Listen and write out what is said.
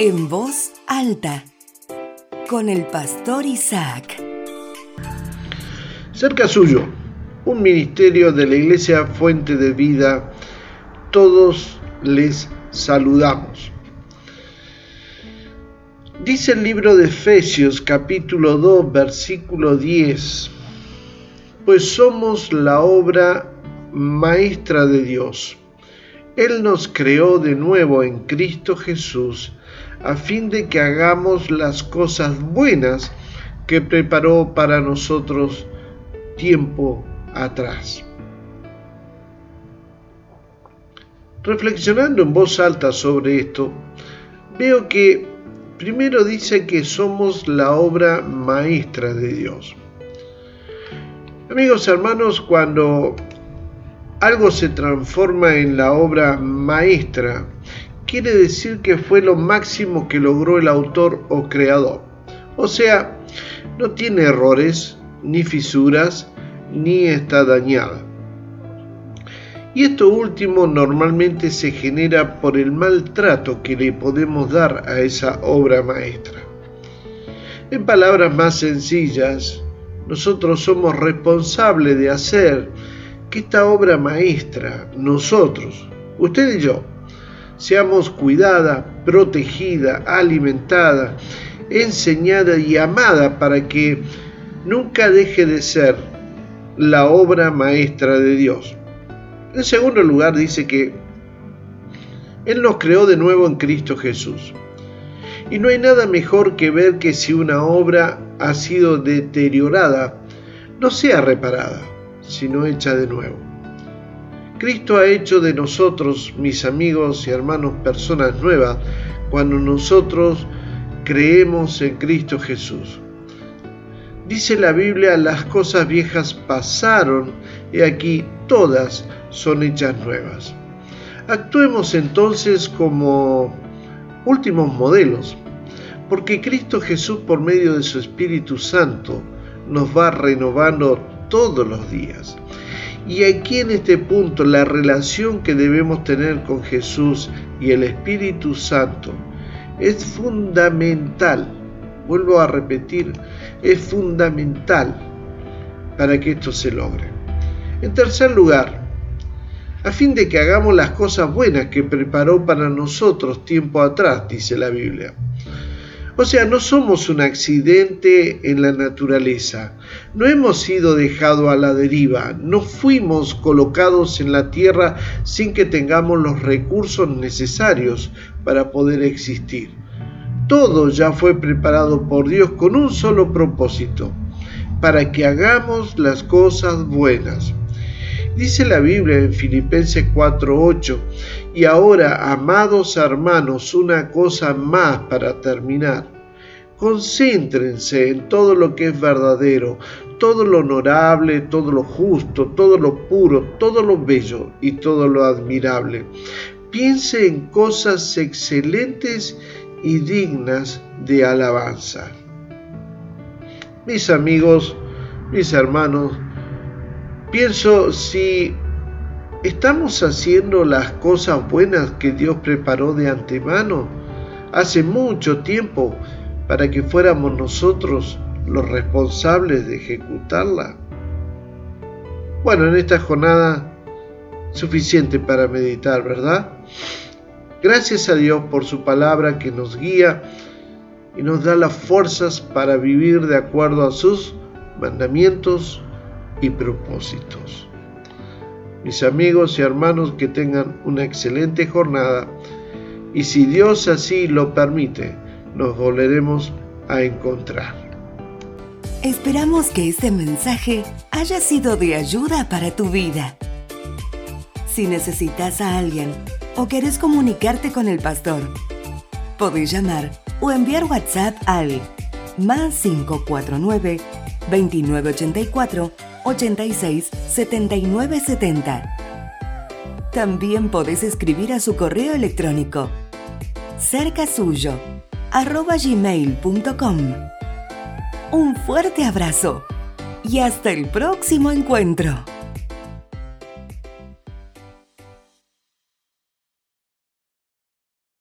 En voz alta, con el pastor Isaac. Cerca suyo, un ministerio de la Iglesia Fuente de Vida, todos les saludamos. Dice el libro de Efesios capítulo 2 versículo 10, pues somos la obra maestra de Dios. Él nos creó de nuevo en Cristo Jesús a fin de que hagamos las cosas buenas que preparó para nosotros tiempo atrás. Reflexionando en voz alta sobre esto, veo que primero dice que somos la obra maestra de Dios. Amigos hermanos, cuando algo se transforma en la obra maestra, quiere decir que fue lo máximo que logró el autor o creador. O sea, no tiene errores, ni fisuras, ni está dañada. Y esto último normalmente se genera por el maltrato que le podemos dar a esa obra maestra. En palabras más sencillas, nosotros somos responsables de hacer que esta obra maestra, nosotros, usted y yo, seamos cuidada, protegida, alimentada, enseñada y amada para que nunca deje de ser la obra maestra de Dios. En segundo lugar dice que Él nos creó de nuevo en Cristo Jesús. Y no hay nada mejor que ver que si una obra ha sido deteriorada, no sea reparada, sino hecha de nuevo. Cristo ha hecho de nosotros, mis amigos y hermanos, personas nuevas cuando nosotros creemos en Cristo Jesús. Dice la Biblia, las cosas viejas pasaron y aquí todas son hechas nuevas. Actuemos entonces como últimos modelos, porque Cristo Jesús por medio de su Espíritu Santo nos va renovando todos los días. Y aquí en este punto la relación que debemos tener con Jesús y el Espíritu Santo es fundamental. Vuelvo a repetir, es fundamental para que esto se logre. En tercer lugar, a fin de que hagamos las cosas buenas que preparó para nosotros tiempo atrás, dice la Biblia. O sea, no somos un accidente en la naturaleza, no hemos sido dejados a la deriva, no fuimos colocados en la tierra sin que tengamos los recursos necesarios para poder existir. Todo ya fue preparado por Dios con un solo propósito, para que hagamos las cosas buenas. Dice la Biblia en Filipenses 4:8, y ahora, amados hermanos, una cosa más para terminar. Concéntrense en todo lo que es verdadero, todo lo honorable, todo lo justo, todo lo puro, todo lo bello y todo lo admirable. Piense en cosas excelentes y dignas de alabanza. Mis amigos, mis hermanos, Pienso si estamos haciendo las cosas buenas que Dios preparó de antemano hace mucho tiempo para que fuéramos nosotros los responsables de ejecutarla. Bueno, en esta jornada suficiente para meditar, ¿verdad? Gracias a Dios por su palabra que nos guía y nos da las fuerzas para vivir de acuerdo a sus mandamientos y propósitos. Mis amigos y hermanos, que tengan una excelente jornada y si Dios así lo permite, nos volveremos a encontrar. Esperamos que este mensaje haya sido de ayuda para tu vida. Si necesitas a alguien o quieres comunicarte con el pastor, podéis llamar o enviar WhatsApp al más 549 2984 86 79 70. También podés escribir a su correo electrónico cercasuyo arroba gmail.com. Un fuerte abrazo y hasta el próximo encuentro.